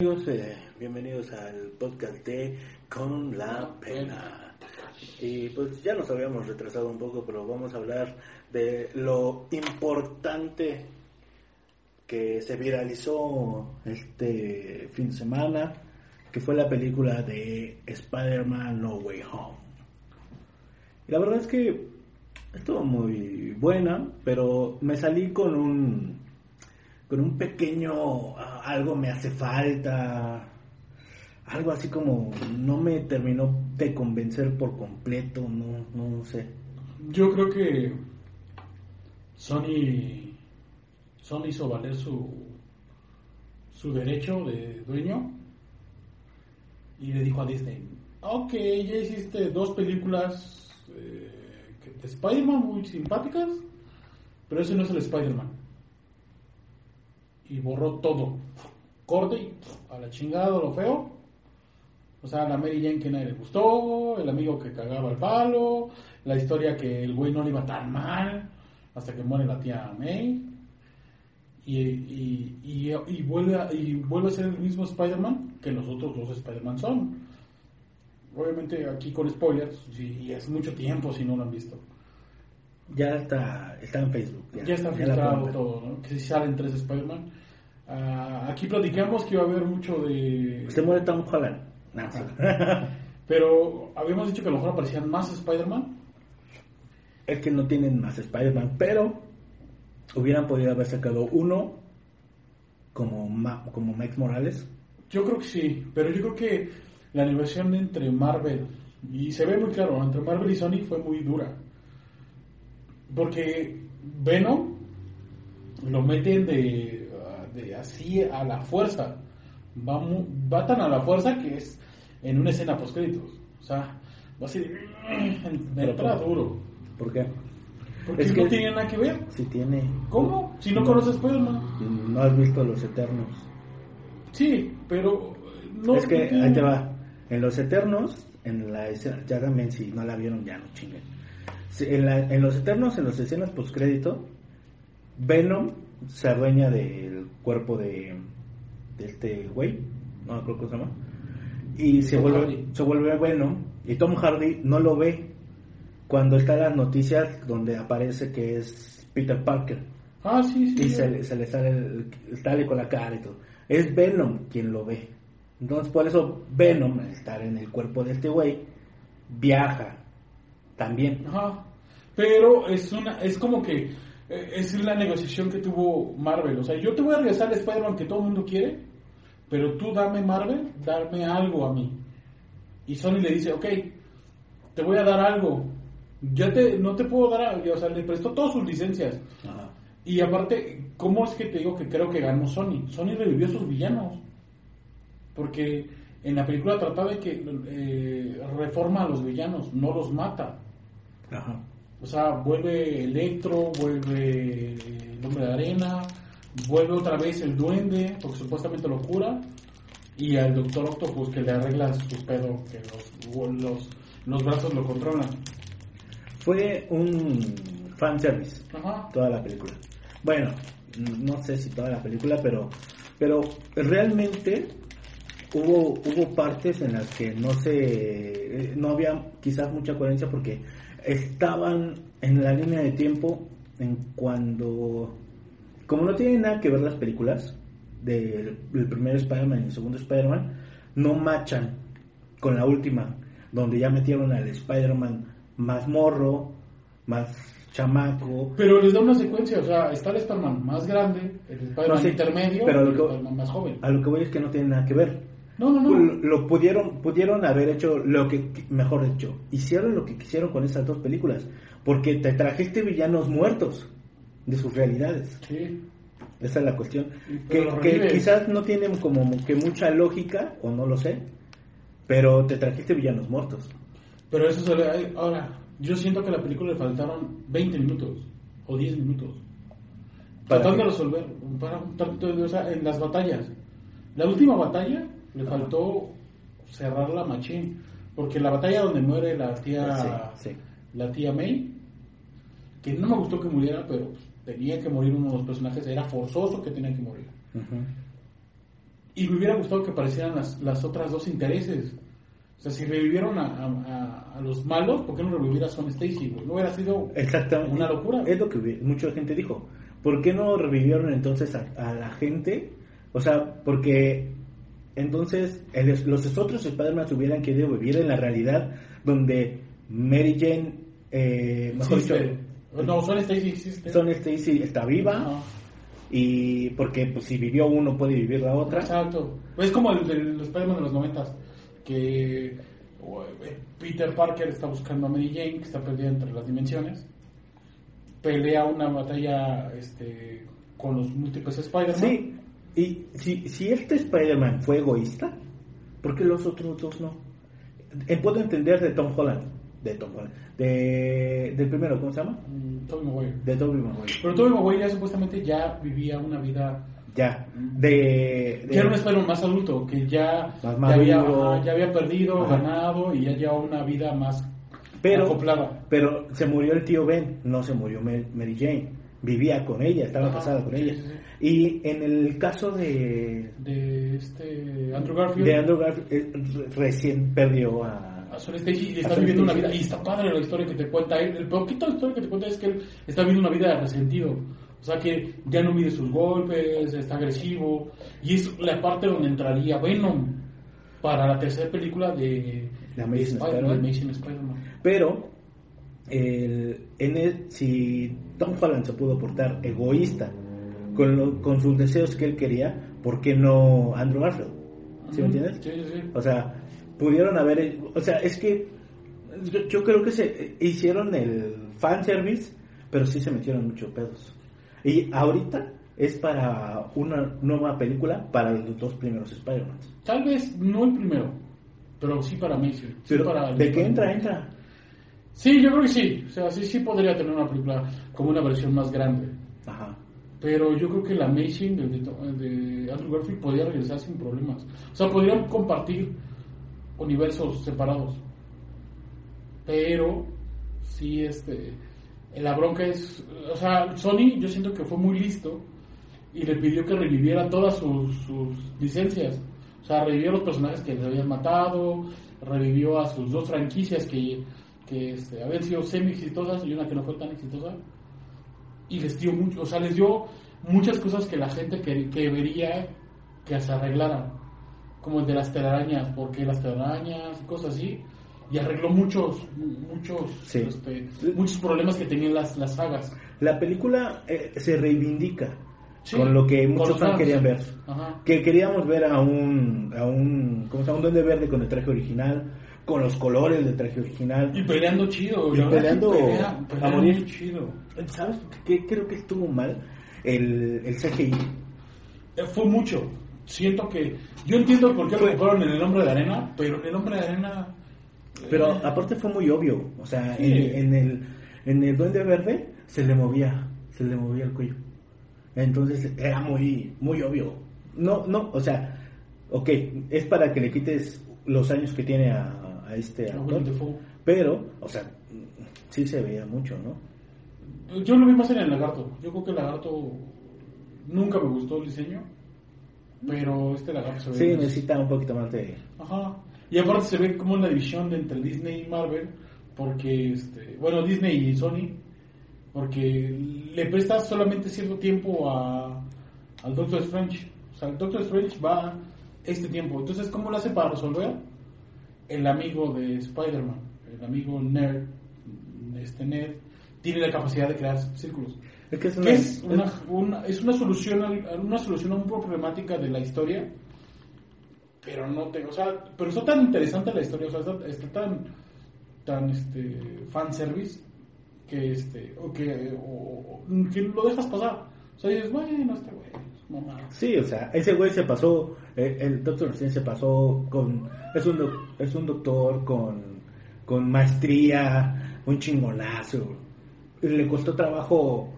Amigos, eh, bienvenidos al podcast de Con la Pena. Y pues ya nos habíamos retrasado un poco, pero vamos a hablar de lo importante que se viralizó este fin de semana, que fue la película de Spider-Man No Way Home. Y la verdad es que estuvo muy buena, pero me salí con un con un pequeño algo me hace falta, algo así como no me terminó de convencer por completo, no, no sé. Yo creo que Sony, Sony hizo valer su, su derecho de dueño y le dijo a Disney, ok, ya hiciste dos películas eh, de Spider-Man muy simpáticas, pero ese no es el Spider-Man y borró todo. Corte y a la chingada lo feo. O sea, la Mary Jane que nadie le gustó, el amigo que cagaba el palo, la historia que el güey no le iba tan mal hasta que muere la tía May. Y, y, y, vuelve, a, y vuelve a ser el mismo Spider-Man que los otros dos Spider-Man son. Obviamente aquí con spoilers, y es mucho tiempo si no lo han visto. Ya está, está en Facebook. Ya, está filtrado todo, ¿no? Que si salen tres Spider-Man. Uh, aquí platicamos que iba a haber mucho de... Se muere Tom Holland. pero habíamos dicho que a lo mejor aparecían más Spider-Man. Es que no tienen más Spider-Man, pero hubieran podido haber sacado uno como, como Max Morales. Yo creo que sí, pero yo creo que la animación entre Marvel, y se ve muy claro, entre Marvel y Sony fue muy dura. Porque Venom lo meten de, de así a la fuerza. Va, va tan a la fuerza que es en una escena post créditos. O sea, va así de entra duro. ¿Por qué? Porque es que no tiene nada que ver. Si tiene. ¿Cómo? Si no, conoces Spider-Man. No has visto Los Eternos. Sí, pero no. Es que ahí te va. En Los Eternos, en la escena, ya también si no la vieron, ya no chinguen en, los Eternos, en las escenas postcrédito, Venom se adueña del cuerpo de, de este güey, no creo que se llama, y se vuelve, se vuelve Venom, y Tom Hardy no lo ve cuando está en las noticias donde aparece que es Peter Parker. Ah, sí, sí. Y se, le sale, el, sale con la cara y todo. Es Venom quien lo ve. Entonces, por eso Venom, al estar en el cuerpo de este güey, viaja también. Ajá. Pero es una es como que eh, es la negociación que tuvo Marvel. O sea, yo te voy a regresar al Spider-Man que todo el mundo quiere, pero tú dame Marvel, dame algo a mí. Y Sony le dice, ok, te voy a dar algo. Ya te, no te puedo dar, o sea, le prestó todas sus licencias. Ajá. Y aparte, ¿cómo es que te digo que creo que ganó Sony? Sony revivió a sus villanos. Porque en la película trataba de que eh, reforma a los villanos, no los mata. Ajá. O sea, vuelve Electro, vuelve el hombre de arena, vuelve otra vez el duende, porque supuestamente lo cura, y al Doctor Octopus que le arregla su pedo, que los, los, brazos lo controlan. Fue un fanservice Ajá. toda la película. Bueno, no sé si toda la película, pero, pero realmente hubo, hubo partes en las que no se, no había quizás mucha coherencia porque estaban en la línea de tiempo en cuando, como no tienen nada que ver las películas del, primer Spider-Man y el segundo Spider-Man, no machan con la última, donde ya metieron al Spider-Man más morro, más chamaco. Pero les da una secuencia, o sea, está el Spider-Man más grande, el Spider-Man intermedio pero el Spider-Man más joven. A lo que voy es que no tiene nada que ver. No, no, no. Lo pudieron, pudieron haber hecho lo que, mejor dicho, hicieron lo que quisieron con esas dos películas, porque te trajiste villanos muertos de sus realidades. Sí. Esa es la cuestión. Que, quizás no tienen como que mucha lógica, o no lo sé, pero te trajiste villanos muertos. Pero eso se. Ahora, yo siento que a la película le faltaron 20 minutos o 10 minutos. Tratando de resolver, para, o sea, en las batallas. La última batalla le faltó cerrar la machín. Porque la batalla donde muere la tía, la tía May, que no me gustó que muriera, pero tenía que morir uno de los personajes, era forzoso que tenía que morir. Y me hubiera gustado que aparecieran las, las otras dos intereses. O sea, si revivieron a, a- a los malos, ¿por qué no revivir a Son Stacy? No hubiera sido una locura. Es lo que mucha gente dijo. ¿Por qué no revivieron entonces a, a la gente? O sea, porque entonces el- los otros Spider-Man hubieran querido vivir en la realidad donde Mary Jane, eh, mejor dicho. No, Son Stacy existe. Son Stacy está viva y porque pues si vivió uno puede vivir la otra. Exacto. Es como el de los Spider-Man de los noventas, que eh, Peter Parker está buscando a Mary Jane, que está perdida entre las dimensiones, pelea una batalla este, con los múltiples Spider-Man. Sí, y si, si este Spider-Man fue egoísta, ¿por qué los otros dos no? Eh, puedo entender de Tom Holland, de Tom Holland, de, del primero, ¿cómo se llama? Mm, Tobey Maguire. De Tobey Maguire. Pero Tobey Maguire ya supuestamente ya vivía una vida... Ya, de... de- Ya era un Spider-Man más adulto, que ya, Más ya, había, ya había perdido, Ajá. ganado y ya llevaba una vida más pero, acoplada. pero se murió el tío Ben, no se murió Ma- Mary Jane. Vivía con ella, estaba Ajá, casada con sí, ella. sí, sí. Y en el caso de, De este Andrew Garfield. de Andrew Garfield, eh, re- recién perdió a... a Stacy y está viviendo una vida y está padre la historia que te cuenta él. El poquito de historia que te cuenta es que él está viviendo una vida de resentido. O sea que ya no mide sus golpes, está agresivo. Y es la parte donde entraría Venom para la tercera película de, De Amazing Spider- Spider-Man. Spider-Man. Pero el, en el, si Tom Holland se pudo portar egoísta con, lo- con sus deseos que él quería, ¿por qué no Andrew Garfield? ¿Sí me entiendes? Sí, sí. O sea, pudieron haber, o sea, es que yo, yo creo que se hicieron el fanservice, pero sí se metieron muchos pedos. Y ahorita es para una nueva película para los dos primeros Spider-Man. Tal vez no el primero, pero sí para Amazing. Sí Pero para de Spider-Man. entra, entra. Sí, yo creo que sí. O sea, sí, sí podría tener una película como una versión más grande. Pero yo creo que el Amazing de, el de Andrew Garfield podría regresar sin problemas. O sea, podrían compartir universos separados. Pero sí, este, la bronca es, o sea, Sony yo siento que fue muy listo y le pidió que reviviera todas sus, licencias. O sea, revivió los personajes que le habían matado, revivió a sus dos franquicias que, que este, habían sido semi exitosas y una que no fue tan exitosa y les dio mucho, o sea, les dio muchas cosas que la gente que, que vería que se arreglaran, como el de las telarañas, porque las telarañas y cosas así, y arregló muchos, muchos, Sí. este, muchos problemas que tenían las, las sagas. La película eh, se reivindica Sí, con lo que muchos fans querían ver. Ajá. Que queríamos ver a un, a un, ¿cómo se llama? Un duende verde con el traje original, con los colores del traje original. Y peleando chido, Y peleando pelea- a morir. chido. ¿Sabes qué creo que estuvo mal? El, el CGI. Eh, Fue mucho. Siento que. Yo entiendo por qué lo ocuparon en el hombre de arena, pero en el hombre de arena. Pero eh, aparte fue muy obvio. O sea, Sí. en, en el, en el duende verde se le movía, se le movía el cuello. Entonces era muy, muy obvio. No, no, o sea, ok, es para que le quites los años que tiene a, a este actor. Pero, o sea, sí se veía mucho, ¿no? Yo lo vi más en el lagarto. Yo creo que el lagarto nunca me gustó el diseño, pero este lagarto se ve. Sí, necesita un poquito más de... Ajá. Y aparte se ve como una división entre Disney y Marvel, porque, este, bueno, Disney y Sony, porque le presta solamente cierto tiempo a, al Doctor Strange. O sea, el Doctor Strange va este tiempo. Entonces, ¿cómo lo hace para resolver? El amigo de Spider-Man, el amigo nerd, este nerd, tiene la capacidad de crear círculos. Es que es una... Es una, una- es una solución a, una solución a una problemática de la historia pero no te o sea pero está tan interesante la historia o sea está, está tan tan este fanservice que este o que o- o- que lo dejas pasar o sea dices bueno este güey es mamá Sí, o sea, ese güey se pasó, eh, el Doctor Strange se pasó con, es un, doc- es un doctor con, con maestría, un chingonazo. Y le costó trabajo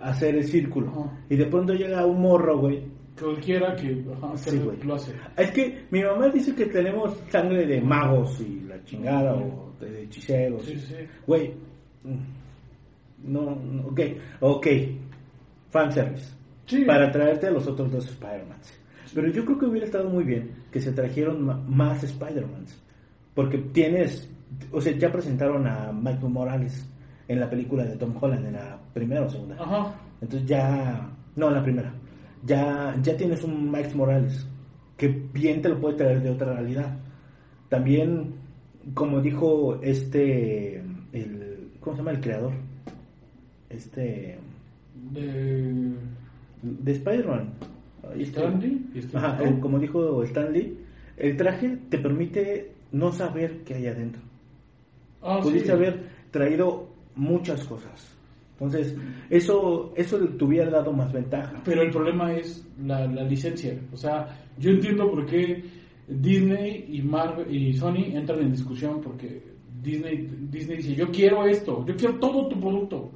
hacer el círculo. Ajá. Y de pronto llega un morro, güey. cualquiera que, ajá, que Sí, güey. lo hace Es que mi mamá dice que tenemos sangre de magos y la chingada, o de hechiceros. Sí, sí. Güey, no, no, ok, ok, fanservice. Sí. Para traerte a los otros dos Spider-Man. Pero yo creo que hubiera estado muy bien que se trajeron más Spider-Mans. Porque tienes, o sea, ya presentaron a Michael Morales en la película de Tom Holland, en la primera o segunda. Ajá. Entonces ya, no, en la primera. Ya, ya tienes un Miles Morales que bien te lo puede traer de otra realidad. También, como dijo este, el, ¿cómo se llama el creador? Este, De. de Spider-Man. Stanley. este- Ajá, el- como dijo Stanley, el traje te permite no saber qué hay adentro. Ah, Pudiste sí. haber traído muchas cosas. Entonces, eso, eso te hubiera dado más ventaja. Pero el problema es la, la licencia. O sea, yo entiendo por qué Disney y Marvel y Sony entran en discusión porque Disney Disney dice, "Yo quiero esto, yo quiero todo tu producto."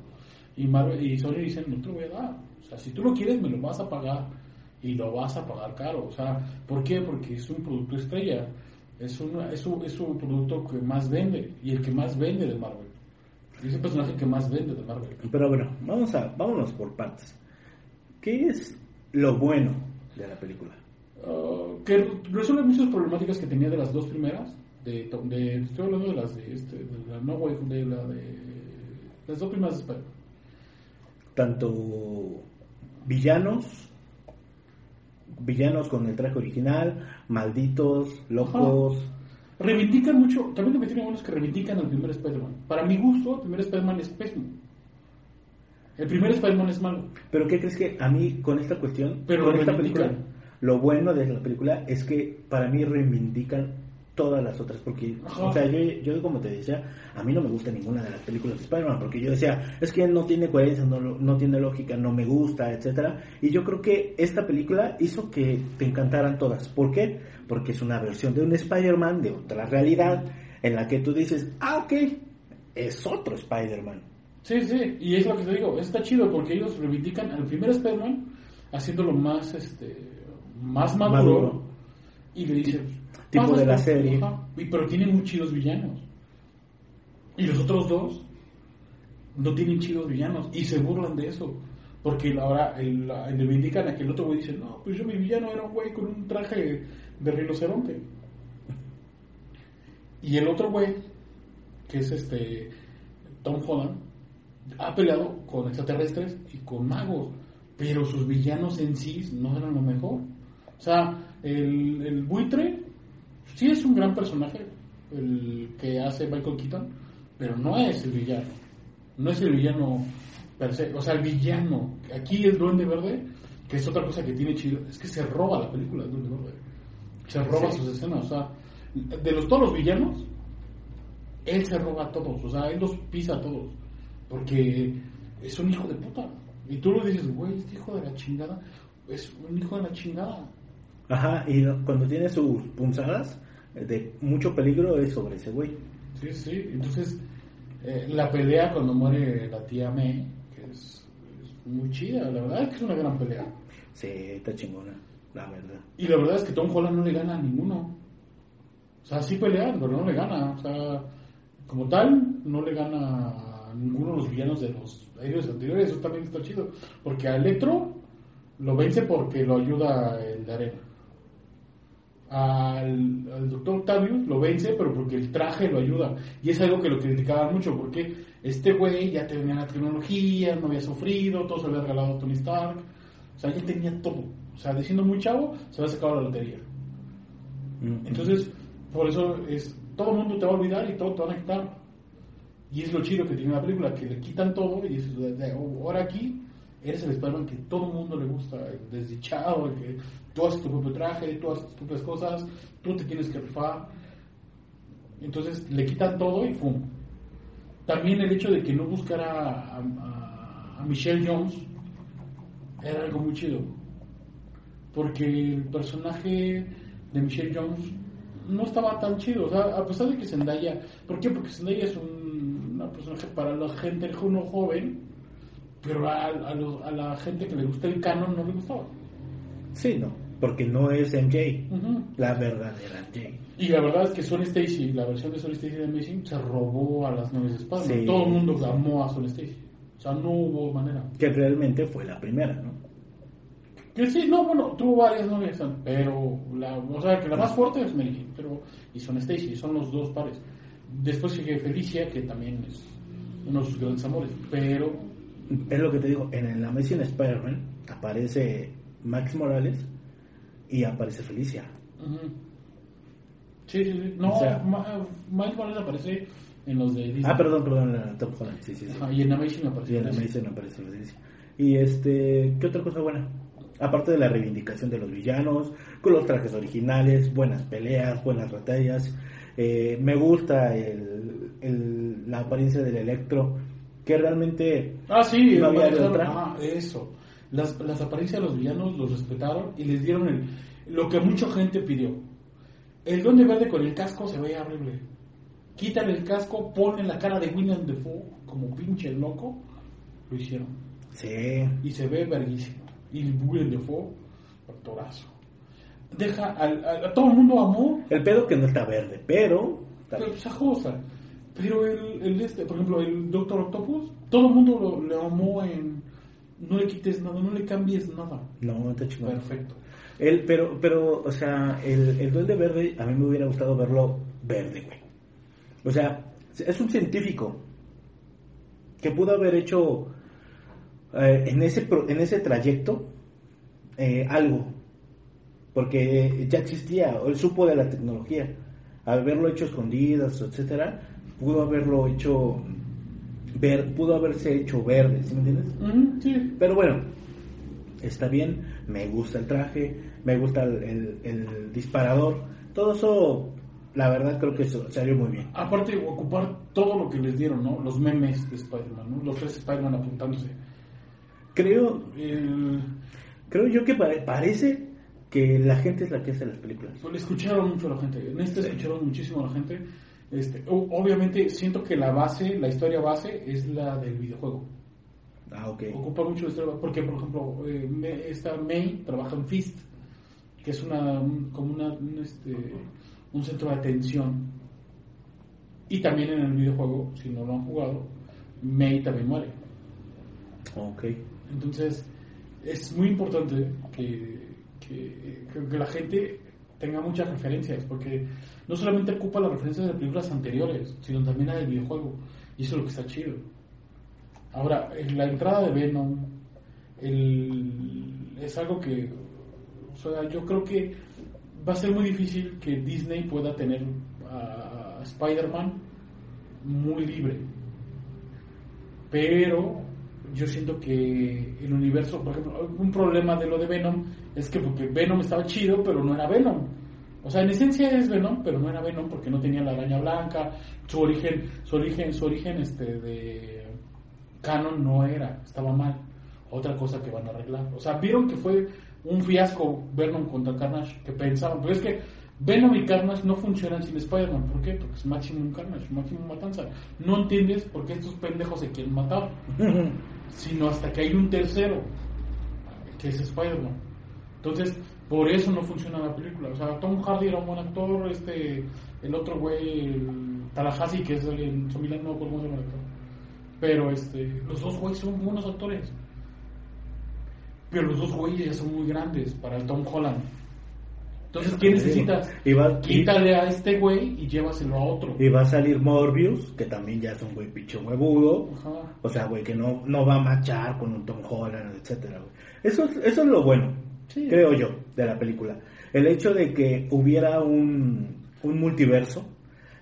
Y Marvel y Sony dicen, "No te lo voy a dar." O sea, si tú lo quieres me lo vas a pagar y lo vas a pagar caro. O sea, ¿por qué? Porque es un producto estrella. Es un es un, es un producto que más vende y el que más vende de Marvel. Es el personaje que más vende de Marvel. Pero bueno, vamos a, vámonos por partes. ¿Qué es lo bueno de la película? Uh, que resuelve muchas problemáticas que tenía de las dos primeras. De, de- estoy hablando de las de, este, de la No Way, de la de las dos primeras de Spider-Man. Tanto villanos, villanos con el traje original, malditos, locos. Reivindican mucho, también me tienen unos que reivindican al primer Spider-Man. Para mi gusto, el primer Spider-Man es pésimo. El primer Spider-Man es malo. Pero ¿qué crees que a mí con esta cuestión, Pero con esta película, lo bueno de la película es que para mí reivindican todas las otras, porque, Ajá. o sea, yo, yo como te decía, a mí no me gusta ninguna de las películas de Spider-Man, porque yo decía, es que no tiene coherencia, no, no tiene lógica, no me gusta, etcétera, y yo creo que esta película hizo que te encantaran todas, ¿por qué? Porque es una versión de un Spider-Man de otra realidad, en la que tú dices, ah, ok, es otro Spider-Man. Sí, sí, y es lo que te digo, está chido porque ellos reivindican al primer Spider-Man haciéndolo más, este, más maduro, Maduro. y le dicen... Tipo "Pasa de la esto". serie. Ajá, y- pero tienen muy chidos villanos. Y los otros dos no tienen chidos villanos y se burlan de eso. Porque ahora el, la- le indican a que el otro güey dice, no, pues yo mi villano era un güey con un traje de rinoceronte. Y el otro güey, que es este Tom Holland, ha peleado con extraterrestres y con magos, pero sus villanos en sí no eran lo mejor. O sea, el, el buitre sí es un gran personaje, el que hace Michael Keaton, pero no es el villano. No es el villano per se. O sea, el villano, aquí el Duende Verde, que es otra cosa que tiene chido, es que se roba la película del Duende Verde. Se roba Sí. sus escenas. O sea, de los, todos los villanos, él se roba a todos. O sea, él los pisa a todos. Porque es un hijo de puta. Y tú lo dices, güey, este hijo de la chingada es un hijo de la chingada. Ajá, y cuando tiene sus punzadas eh, de mucho peligro es sobre ese güey. Sí, sí. Entonces, eh, la pelea cuando muere la tía May, que es, es muy chida, la verdad es que es una gran pelea. Sí, está chingona, la verdad. Y la verdad es que Tom Holland no le gana a ninguno. O sea, sí pelean, pero no le gana. O sea, como tal, no le gana a ninguno de los villanos de los héroes anteriores. Eso también está chido. Porque a Electro lo vence porque lo ayuda el de arena. Al, al doctor Octavius lo vence, pero porque el traje lo ayuda. Y es algo que lo criticaban mucho, porque este güey ya tenía la tecnología, no había sufrido, todo se le había regalado a Tony Stark. O sea, ya tenía todo. O sea, diciendo muy chavo, se había sacado la lotería. Mm. Entonces, por eso es todo el mundo te va a olvidar y todo te van a quitar. Y es lo chido que tiene la película, que le quitan todo y de- ahora aquí eres el Spider-Man que todo el mundo le gusta, desdichado, el que tú haces tu propio traje, tú haces tus propias cosas, tú te tienes que rifar. Entonces le quitan todo y ¡pum! También el hecho de que no buscara a, Michelle Jones era algo muy chido. Porque el personaje de Michelle Jones no estaba tan chido. O sea, a pesar de que Zendaya. ¿Por qué? Porque Zendaya es un una personaje para la gente uno joven, pero a, a a la gente que le gusta el canon no le gustaba. Sí, no, porque no es MJ, la verdadera MJ. Y la verdad es que Son Stacy, la versión de Son Stacy de Amazing, se robó a las nueve de Spider-Man. Sí. Todo el mundo amó a Son Stacy. O sea, no hubo manera. Que realmente fue la primera, ¿no? Que sí, no, bueno, tuvo varias novias, pero la, o sea, que la más fuerte es Mary pero, y son Stacy, son los dos pares. Después sigue Felicia, que también es uno de sus grandes amores, pero... Es lo que te digo, en la Amazing Spider-Man aparece Max Morales y aparece Felicia. Sí, sí, sí. No, O sea- Ma- Miles Morales aparece en los de Disney. Ah, perdón, perdón, en Tom Holland, sí, sí, sí. Ajá, y en Amazing aparece en. Amazing aparece Felicia. Y este, ¿qué otra cosa buena? Aparte de la reivindicación de los villanos, con los trajes originales, buenas peleas, buenas batallas. Eh, me gusta el, el- la apariencia del Electro, que realmente Ah, sí, No había de otra. ah, eso. Las, las apariencias de los villanos los respetaron y les dieron el, lo que mucha gente pidió. El Duende Verde con el casco se veía horrible. Quítale el casco, ponen la cara de William Defoe como pinche loco. Lo hicieron. sí, Y se ve verguísimo. Y William Defoe, actorazo. Deja, al- al- a todo el mundo amó el pedo que no está verde, pero pero esa cosa. Pero el, el este, por ejemplo, el Doctor Octopus, todo el mundo lo, le amó en no le quites nada, no le cambies nada. no, está chingón. Perfecto. El, pero, pero, o sea, el, el duende verde, a mí me hubiera gustado verlo verde, güey. O sea, es un científico que pudo haber hecho eh, en, ese, pro- en ese trayecto eh, algo. Porque ya existía, él supo de la tecnología. Haberlo hecho escondidas, etcétera, pudo haberlo hecho ver, pudo haberse hecho verde, ¿sí me entiendes? Sí. Pero bueno, está bien, me gusta el traje, me gusta el, el- el disparador, todo eso, la verdad creo que eso salió muy bien. Aparte, ocupar todo lo que les dieron, ¿no? Los memes de Spider-Man, ¿no? Los tres Spider-Man apuntándose. Creo, El, creo yo que pare- parece que la gente es la que hace las películas. le escucharon mucho a la gente. En este escucharon muchísimo a la gente. Este, obviamente, siento que la base, la historia base, es la del videojuego. Ah, ok. ocupa mucho historia porque por ejemplo eh, esta May trabaja en Fist que es una un- como una un, este, un centro de atención y también en el videojuego si no lo han jugado May también muere Ok. entonces es muy importante que, que- que la gente tenga muchas referencias porque no solamente ocupa las referencias de películas anteriores sino también la del videojuego y eso es lo que está chido Ahora, en la entrada de Venom es algo que, o sea, yo creo que va a ser muy difícil que Disney pueda tener a Spider-Man muy libre. Pero yo siento que el universo, por ejemplo, un problema de lo de Venom es que porque Venom estaba chido, pero no era Venom. O sea, en esencia es Venom, pero no era Venom porque no tenía la araña blanca, su origen, su origen, su origen este de canon no era, estaba mal. Otra cosa que van a arreglar. O sea, vieron que fue un fiasco Venom contra Carnage, que pensaban, pero es que Venom y Carnage no funcionan sin Spider-Man. ¿Por qué? Porque es Maximum Carnage, Maximum Matanza. No entiendes por qué estos pendejos se quieren matar, sino hasta que hay un tercero, que es Spider-Man. Entonces, por eso no funciona la película. O sea, Tom Hardy era un buen actor, este, el otro güey, el Tallahassee, que es el en Zombieland, no cómo se llama el actor. Pero este, los dos güeyes son buenos actores. Pero los dos güeyes ya son muy grandes para el Tom Holland. Entonces, ¿qué necesitas? Va, Quítale a este güey y llévaselo a otro. y va a salir Morbius, que también ya es un güey picho huevudo. Ajá. O sea, güey, que no, no va a machar con un Tom Holland, etcétera, güey. Eso, es- eso es lo bueno, Creo yo, de la película. El hecho de que hubiera un, un multiverso,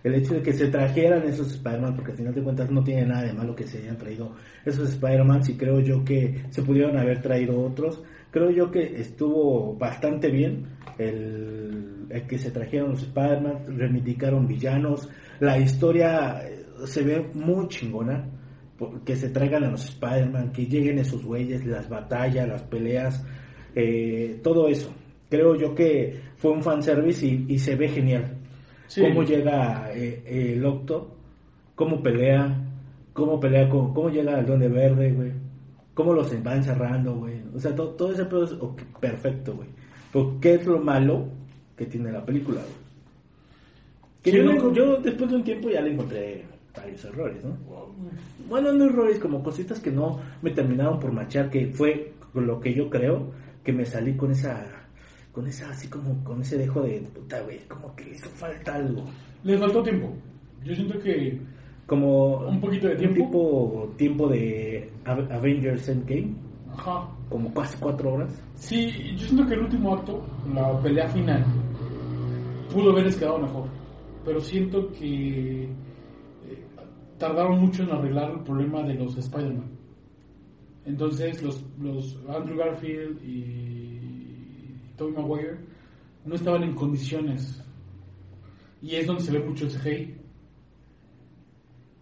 el hecho de que se trajeran esos Spider-Man, porque al final de cuentas no tiene nada de malo que se hayan traído esos Spider-Man, y creo yo que se pudieron haber traído otros. Creo yo que estuvo bastante bien el, el que se trajeron los Spider-Man, reivindicaron villanos, la historia eh, se ve muy chingona que se traigan a los Spider-Man, que lleguen esos güeyes, las batallas, las peleas, eh, todo eso. Creo yo que fue un fanservice y, y se ve genial. Sí. Cómo llega eh, el Octo, cómo pelea, cómo pelea con, cómo llega al Duende Verde, güey. Cómo los va encerrando, güey. O sea, to- todo ese pedo es perfecto, güey. Pero ¿qué es lo malo que tiene la película, güey? Que Sí, yo, ¿no? yo después de un tiempo ya le encontré varios errores, ¿no? Bueno, no errores, como cositas que no me terminaron por machar, que fue lo que yo creo que me salí con esa, con esa, así como, con ese dejo de puta, güey, como que le hizo falta algo. Les faltó tiempo. Yo siento que Como Un poquito de un tiempo. tipo tiempo de Ave- Avengers Endgame, Ajá. como casi cuatro horas. Sí, yo siento que el último acto, la pelea final, pudo haberles quedado mejor. Pero siento que eh, tardaron mucho en arreglar el problema de los Spider-Man. Entonces, los, los Andrew Garfield y Tobey Maguire no estaban en condiciones. Y es donde se ve mucho el CGI.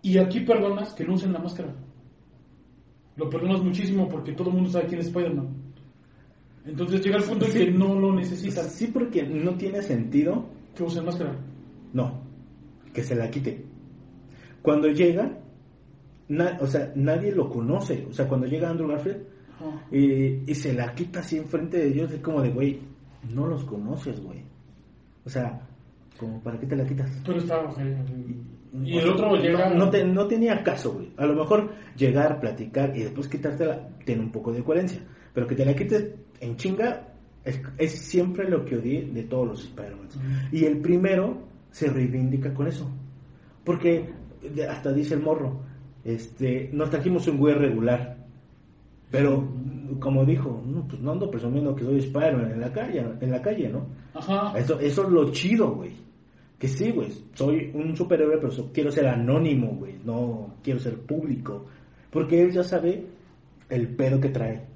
Y aquí perdonas que no usen la máscara. Lo perdonas muchísimo porque todo el mundo sabe quién es Spider-Man. Entonces llega el punto en Sí. que no lo necesitas Sí, porque no tiene sentido, que usen máscara. no, que se la quite. Cuando llega, na- o sea, nadie lo conoce. O sea, cuando llega Andrew Garfield Ajá. y, y se la quita así enfrente de ellos, es como de, güey, no los conoces, güey. O sea, como para qué te la quitas. Pero ok. Y O el otro llega. No, no te- no tenía caso, güey. A lo mejor llegar, platicar y después quitártela tiene un poco de coherencia. Pero que te la quites en chinga es, es siempre lo que odié de todos los Spider-Man. Y el primero se reivindica con eso. Porque hasta dice el morro, este, nos trajimos un güey regular. Pero, como dijo, no, pues no ando presumiendo que soy Spider-Man en la calle, en la calle, ¿no? Ajá. Eso, eso es lo chido, güey. Que sí, güey, soy un superhéroe, pero so- quiero ser anónimo, güey. No quiero ser público. Porque él ya sabe el pedo que trae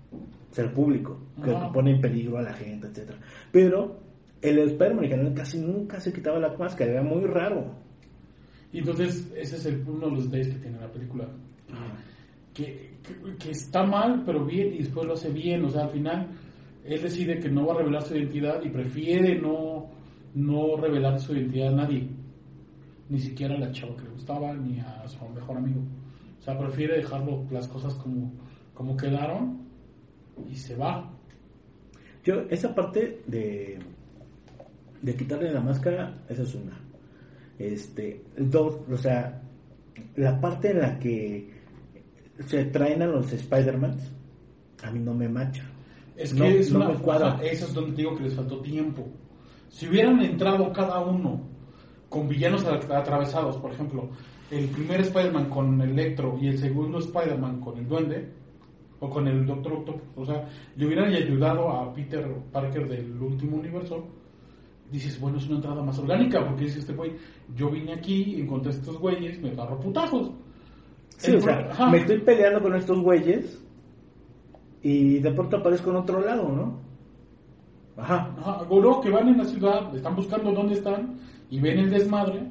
ser público, que Ajá. pone en peligro a la gente, etcétera. Pero el Spider-Man casi nunca se quitaba la máscara, era muy raro. Y entonces, ese es el, uno de los days que tiene la película. Que, que, que está mal, pero bien, y después lo hace bien. O sea, al final, él decide que no va a revelar su identidad y prefiere no, no revelar su identidad a nadie. Ni siquiera a la chava que le gustaba, ni a su mejor amigo. O sea, prefiere dejarlo las cosas como, como quedaron y se va. Yo, esa parte de, de quitarle la máscara, esa es una. Este, dos, o sea, la parte en la que se traen a los Spider-Man, a mí no me macha. Es que No- es no una me cuadra. eso es donde digo que les faltó tiempo. Si hubieran entrado cada uno con villanos atra- atravesados, por ejemplo, el primer Spider-Man con Electro y el segundo Spider-Man con el Duende, o con el Doctor Octopus, o sea, le hubieran ayudado a Peter Parker del último universo, dices, bueno, es una entrada más orgánica, porque dice este güey, yo vine aquí, encontré a estos güeyes, me agarro putazos. Sí, El o sea, ajá. me estoy peleando con estos güeyes y de pronto aparezco en otro lado, ¿no? Ajá. Ajá, o luego que van en la ciudad, están buscando dónde están y ven el desmadre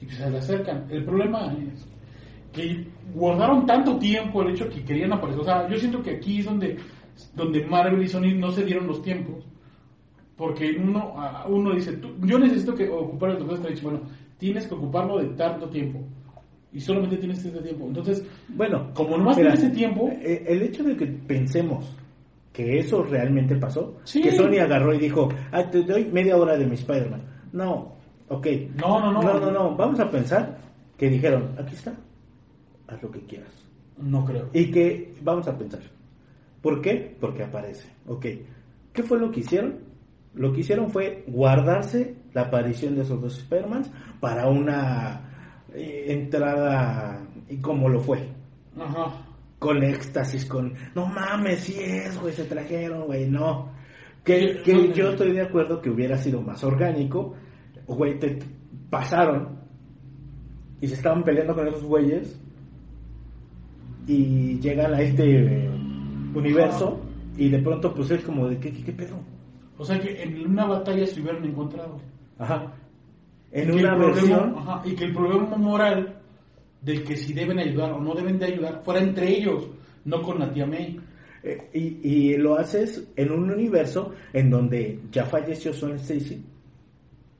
y pues se le acercan. El problema es que guardaron tanto tiempo el hecho que querían aparecer. O sea, yo siento que aquí es donde, donde Marvel y Sony no se dieron los tiempos. Porque uno, uno dice, tú- yo necesito que ocupar el Doctor Strange. Bueno, tienes que ocuparlo de tanto tiempo. Y solamente tienes este tiempo. Entonces, Bueno, como nomás mira, tienes ese tiempo, eh, el hecho de que pensemos que eso realmente pasó, Sí. que Sony agarró y dijo, ah, te doy media hora de mi Spider-Man. No, ok. No, no, no. No, no, no, vamos a pensar que dijeron, aquí está, haz lo que quieras. no creo. Y que vamos a pensar. ¿Por qué? Porque aparece. Ok. ¿Qué fue lo que hicieron? Lo que hicieron fue guardarse la aparición de esos dos Spider-Mans para una eh, entrada y como lo fue. Ajá. Con éxtasis, con no mames, sí es, güey, se trajeron, güey, no. Que, Sí, que no, yo no. estoy de acuerdo que hubiera sido más orgánico. Güey, te te pasaron y se estaban peleando con esos güeyes y llegan a este eh, universo y de pronto pues es como de qué, qué, qué pedo. O sea que en una batalla se hubieran encontrado. Ajá. En Y una problema- versión ajá, y que el problema moral del que si deben ayudar o no deben de ayudar fuera entre ellos, no con la tía May. eh, y, y lo haces en un universo en donde ya falleció Son Stacy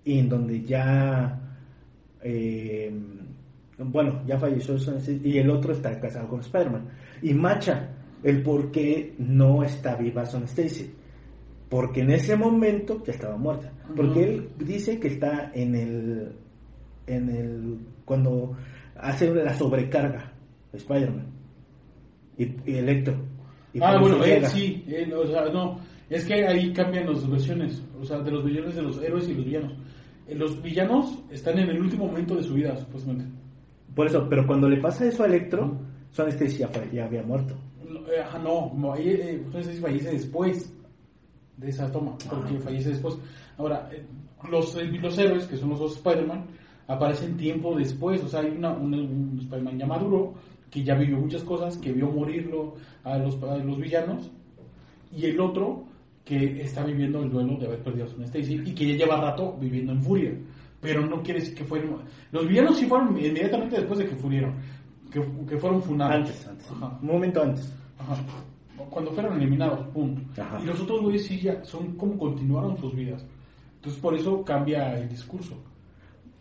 y en donde ya eh, bueno ya falleció Son Stacy y el otro está casado con Spider-Man y macha el por qué no está viva Son Stacy porque en ese momento ya estaba muerta porque él dice que está en el en el cuando hace la sobrecarga Spider-Man y, y Electro Y ah, bueno, él sí, él, o sea, no, Es que ahí cambian las versiones, o sea, de los villanos de los héroes y los villanos. Eh, Los villanos están en el último momento de su vida, supuestamente. Por eso, pero cuando le pasa eso a Electro, Son Stacy ya, había muerto. No, eh, no, no, ahí, eh, no sé si fallece después de esa toma, porque fallece después. Ahora, eh, los, eh, los héroes, que son los dos Spider-Man, aparecen tiempo después. O sea, hay una, un, un Spider-Man ya maduro, que ya vivió muchas cosas, que vio morirlo a los, a los villanos, y el otro que está viviendo el duelo de haber perdido a Son Stacy y que ya lleva rato viviendo en furia. Pero no quiere decir que fueron. Los villanos sí fueron inmediatamente después de que furieron, que, que fueron funados. Antes, antes. Ajá. Un momento antes. Ajá. Cuando fueron eliminados, punto. Ajá. Y los otros güeyes sí ya son como continuaron sus vidas. Entonces por eso cambia el discurso.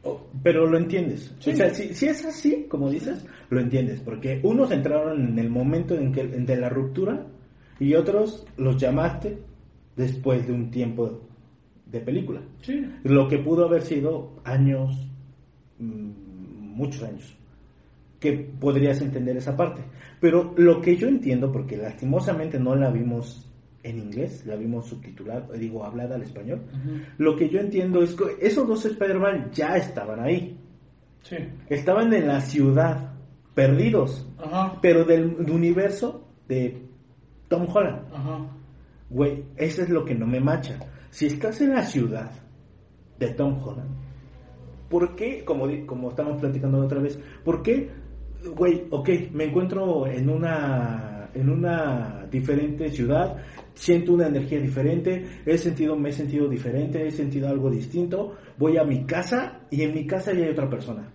Oh, Pero lo entiendes. Sí. O sea, si, si es así, como dices, lo entiendes. Porque unos entraron en el momento en que de la ruptura y otros los llamaste después de un tiempo de película. Sí. Lo que pudo haber sido años, mm, muchos años, que podrías entender esa parte. Pero lo que yo entiendo, porque lastimosamente no la vimos en inglés, la vimos subtitulada, digo, hablada al español, lo que yo entiendo es que esos dos Spider-Man ya estaban ahí, Sí. estaban en la ciudad, perdidos, Ajá. pero del universo de Tom Holland. Ajá. Güey, eso es lo que no me macha. Si estás en la ciudad de Tom Holland, ¿por qué, como, como estamos platicando la otra vez, por qué, güey, ok, me encuentro en una, en una diferente ciudad, siento una energía diferente, he sentido, me he sentido diferente, he sentido algo distinto, voy a mi casa y en mi casa ya hay otra persona.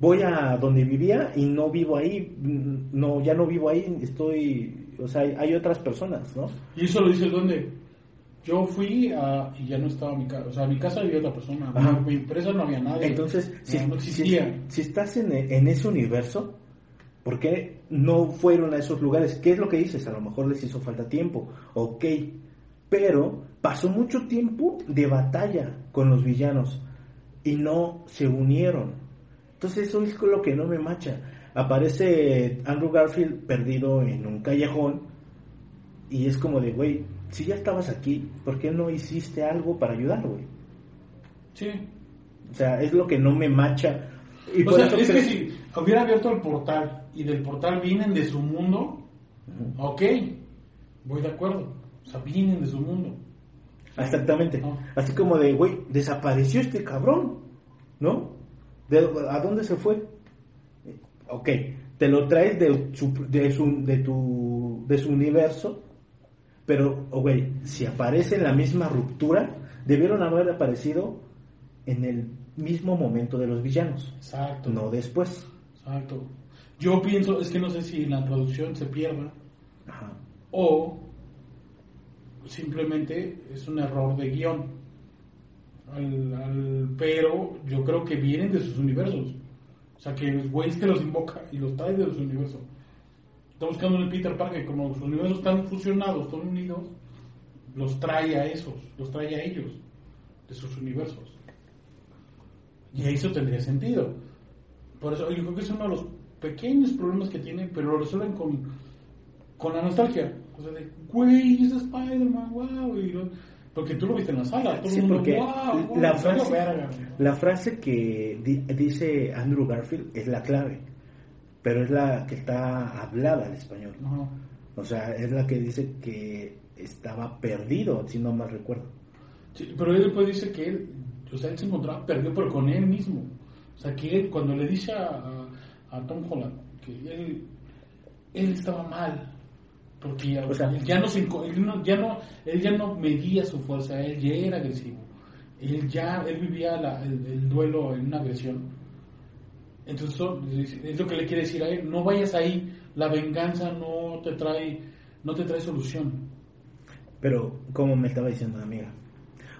Voy a donde vivía y no vivo ahí, no, ya no vivo ahí, estoy, o sea, hay, otras personas, ¿no? Y eso lo dice el duende. Yo fui a, y ya no estaba mi casa. O sea, mi casa había otra persona. Ajá. Mi, empresa no había nadie. Entonces, si, no, no si- existía. si estás en, en ese universo, ¿por qué no fueron a esos lugares? ¿Qué es lo que dices? A lo mejor les hizo falta tiempo, ok, pero pasó mucho tiempo de batalla con los villanos y no se unieron. Entonces eso es lo que no me macha. Aparece Andrew Garfield perdido en un callejón y es como de, güey, si ya estabas aquí, ¿por qué no hiciste algo para ayudar, güey? Sí. O sea, es lo que no me macha. Y o sea, es que si hubiera abierto el portal y del portal vienen de su mundo, Ujú. ok, voy de acuerdo. O sea, vienen de su mundo. Exactamente. No. Así como de, güey, desapareció este cabrón, ¿no? ¿De, ¿A dónde se fue? Ok, te lo traes de su, de su, de tu, de su universo, pero, oh, güey, si aparece la misma ruptura, debieron haber aparecido en el mismo momento de los villanos, Exacto. no después. Exacto. Yo pienso, es que no sé si la traducción se pierda Ajá. o simplemente es un error de guion. Al- al- pero yo creo que vienen de sus universos. O sea, que güey que los invoca y los trae de su universo. Está buscando en el Peter Parker, como sus universos están fusionados, están unidos, los trae a esos, los trae a ellos, de sus universos. Y eso tendría sentido. Por eso yo creo que es uno de los pequeños problemas que tienen, pero lo resuelven con, con la nostalgia. O sea, de, güey, es Spider-Man, wow. Y lo- porque tú lo viste en la sala. Todo Sí, el mundo, porque "Wow, wow, la, frase, verga". la frase que di- dice Andrew Garfield es la clave, pero es la que está hablada al español. Ajá. O sea, es la que dice que estaba perdido, si no mal recuerdo. Sí, pero él después dice que él, o sea, él se encontraba perdido, pero con él mismo. O sea, que él, cuando le dice a, a, a Tom Holland que él, él estaba mal, porque O sea- él ya no, se, enco- él no, ya no, él ya no medía su fuerza, él ya era agresivo. Él ya, él vivía la- el, el duelo en una agresión. Entonces, es lo que le quiere decir a él, no vayas ahí, la venganza no te trae, no te trae solución. Pero, como me estaba diciendo una amiga,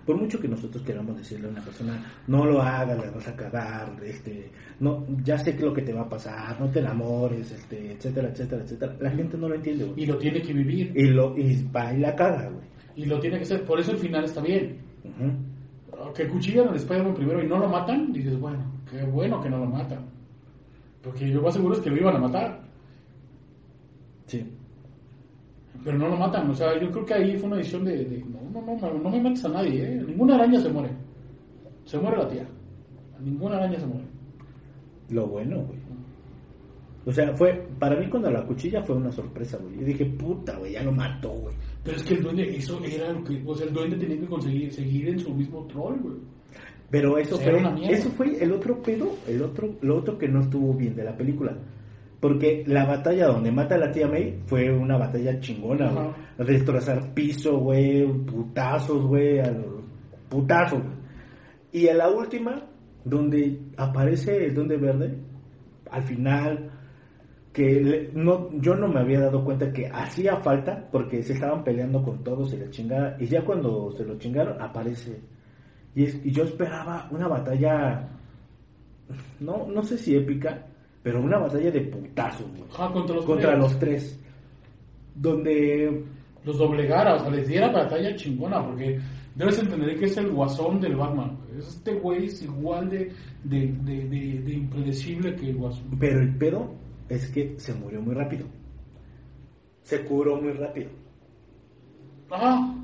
por mucho que nosotros queramos decirle a una persona, no lo hagas, la vas a cagar, este, no, ya sé lo que te va a pasar, no te enamores, este, etcétera, etcétera, etcétera. La gente no lo entiende, güey. Y lo tiene que vivir. Y lo, y va y la caga, güey. Y lo tiene que hacer. Por eso el final está bien. Ujú. Que cuchillan al Spider-Man primero y no lo matan, dices, bueno, qué bueno que no lo matan. Porque yo más seguro es que lo iban a matar. Sí. Pero no lo matan, o sea, yo creo que ahí fue una decisión de, de no, no, no, no me mates a nadie, ¿eh? Ninguna araña se muere. Se muere la tía. Ninguna araña se muere. Lo bueno, güey. O sea, fue, para mí cuando la cuchilla fue una sorpresa, güey. Yo dije, puta, güey, ya lo mató, güey. Pero es que el duende, eso era lo que, o sea, el duende tenía que conseguir, seguir en su mismo troll, güey. Pero eso fue, eso fue el otro pedo, el otro, lo otro que no estuvo bien de la película. Porque la batalla donde mata a la tía May fue una batalla chingona, güey. Destrozar piso, güey, putazos, güey, a putazos. Y en la última, donde aparece el Duende Verde, al final, que le- no, yo no me había dado cuenta que hacía falta, porque se estaban peleando con todos y la chingada, y ya cuando se lo chingaron, aparece. Y, es- y yo esperaba una batalla, no, no sé si épica, pero una batalla de putazos, güey. Ajá, contra los Contra tres. los tres. Donde los doblegara, o sea, les diera batalla chingona, porque debes entender que es el guasón del Batman. Es Este güey es igual de, de, de, de- de impredecible que el guasón. Pero el pedo es que se murió muy rápido. Se curó muy rápido. Ah,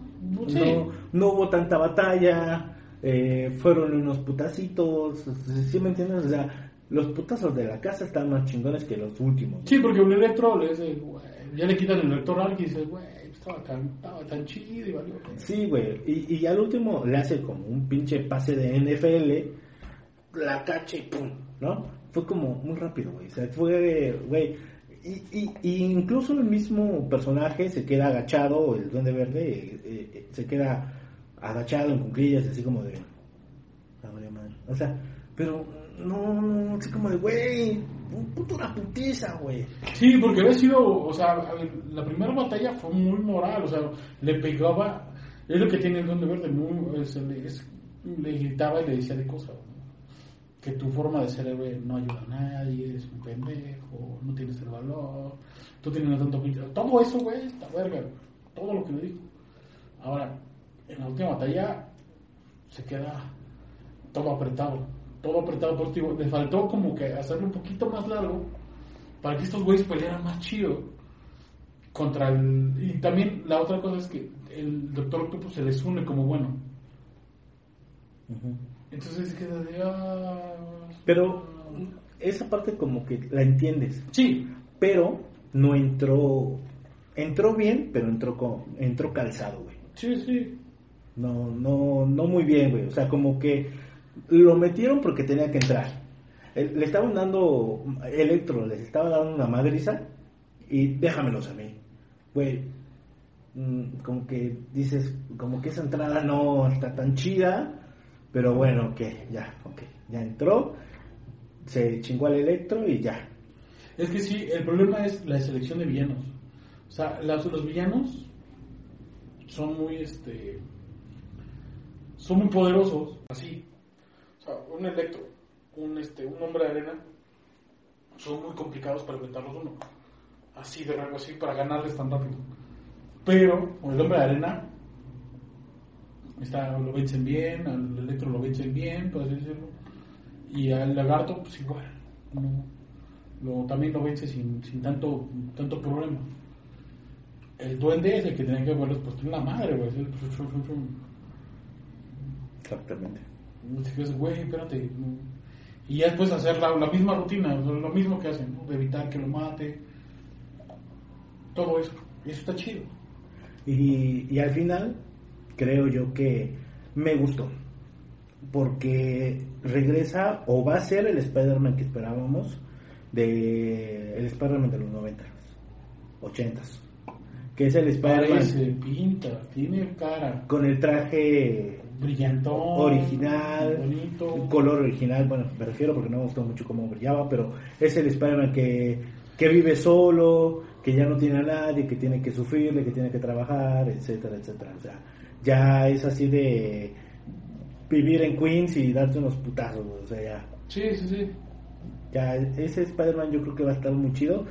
sí. No, no hubo tanta batalla. Eh, fueron unos putacitos. ¿Sí me entiendes? O sea, los putazos de la casa están más chingones que los últimos. Sí, porque un electro le dice, güey, ya le quitan el electoral y dices, güey, estaba tan, estaba tan chido y valió. Sí, güey. Y, y al último le hace como un pinche pase de NFL. La cacha y pum, ¿no? Fue como muy rápido, güey. O sea, fue, güey. Y, y, y incluso el mismo personaje se queda agachado, el duende verde, eh, eh, se queda agachado en cuclillas, así como de. O sea, pero no, no, así como de, güey, un puto una putiza, güey. Sí, porque había sido, o sea, la primera batalla fue muy moral, o sea, le pegaba, es lo que tiene el Duende Verde, muy, es- le, es- gritaba y le decía de cosas, que tu forma de ser no ayuda a nadie, eres un pendejo, no tienes el valor, tú tienes tanto todo eso, güey, está verga, todo lo que le dijo. Ahora, en la última batalla se queda todo apretado, todo apretado por ti. Le faltó como que hacerlo un poquito más largo para que estos güeyes pelearan más chido contra el... Y también la otra cosa es que el Doctor Octopus se les une como bueno. Entonces se queda de... "Ah, Pero esa parte como que la entiendes. Sí, pero no entró entró bien pero entró con, entró calzado güey sí, sí. No no no muy bien güey. O sea como que lo metieron porque tenía que entrar. Eh, le estaban dando electro les estaba dando una madriza y déjamelos a mí. Güey mm, como que dices como que esa entrada no está tan chida pero bueno que ya ok ya entró se chingó al electro y ya. Es que sí, el problema es la selección de villanos. O sea, las- los villanos son muy, este, son muy poderosos, así. O sea, un electro, un, este, un hombre de arena, son muy complicados para enfrentarlos uno. Así de rango, así, para ganarles tan rápido. Pero, con el hombre de arena, está, lo vencen bien, al electro lo vencen bien, por así decirlo. Y al lagarto, pues igual. No, lo, también lo vence sin, sin tanto, tanto problema. El duende es el que tenía que haberles puesto en la madre, güey. Exactamente Así que es, güey, espérate. Y ya después hacer la, la misma rutina, lo mismo que hacen, ¿no? de evitar que lo mate. Todo eso. Y eso está chido. Y, y al final, creo yo que me gustó. Porque regresa o va a ser el Spider-Man que esperábamos de el Spider-Man de los 90, 80 Que es el Spider-Man Parece, pinta, tiene cara, con el traje brillantón, original, bonito. el color original. Bueno, me refiero porque no me gustó mucho cómo brillaba, pero es el Spider-Man que, que vive solo, que ya no tiene a nadie, que tiene que sufrirle, que tiene que trabajar, etcétera, etcétera. O sea, ya es así de vivir en Queens y darte unos putazos, o sea, ya. Sí, sí, sí. Ya, ese Spider-Man yo creo que va a estar muy chido,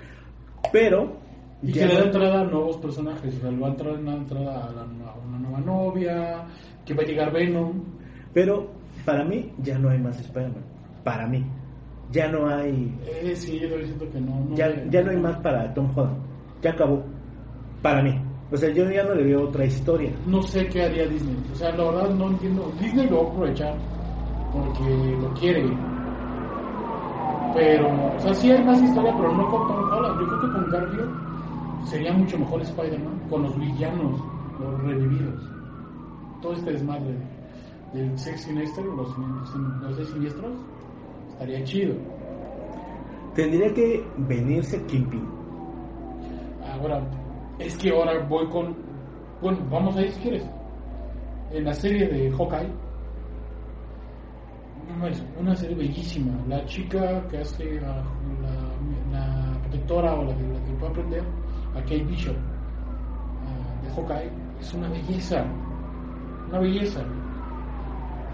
pero Y ya que le da entrada a nuevos personajes. O sea, le va a entrar una entrada a, la- a una nueva novia, que va a llegar Venom. pero para mí ya no hay más Spider-Man, para mí. Ya no hay Eh, sí, yo siento que no. no ya, ya no hay más para Tom Holland. Ya acabó. Para mí. O sea, yo ya no le veo otra historia. No sé qué haría Disney. O sea, la verdad no entiendo. Disney lo va a aprovechar porque lo quiere. Pero, o sea, sí hay más historia, pero no con Tom Holland. Yo creo que con Garfield sería mucho mejor Spider-Man con los villanos, los revividos. Todo este desmadre del Sex Sinister, los, los de siniestros, estaría chido. Tendría que venirse Kingpin. Ahora, es que ahora voy con. Bueno, vamos a ir si quieres. En la serie de Hawkeye. Es una serie bellísima. La chica que hace la protectora o la que, la que puede aprender, a Kate Bishop ah, de Hawkeye, es una belleza. Una belleza.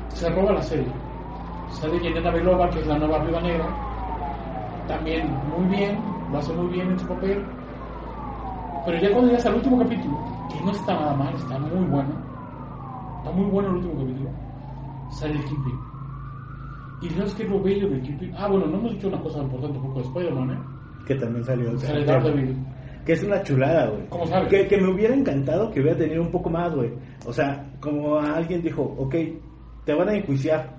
Se roba la serie. Sale Yelena Belova, que es la nueva Viva Negra. También muy bien, lo hace muy bien en su papel. Pero ya cuando llegas al último capítulo, que no está nada mal, está muy bueno. Está muy bueno el último capítulo. Sale el Kingpin. Y que es lo bello del Kingpin. Ah, bueno, no hemos dicho una cosa importante un poco de Spider-Man, ¿eh? Que también salió. Sale Daredevil. Que es una chulada, güey. ¿Cómo sabe? Que, que me hubiera encantado que hubiera tenido un poco más, güey. O sea, como alguien dijo, ok, te van a enjuiciar.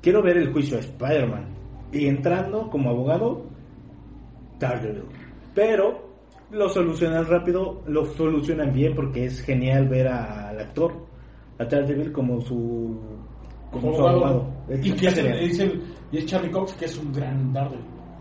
Quiero ver el juicio a Spider-Man. Y entrando como abogado, Daredevil. Pero lo solucionan rápido, lo solucionan bien porque es genial ver al actor, a Daredevil como su como su abogado. Y, que es, el- es el- y es Charlie Cox, que es un gran Daredevil.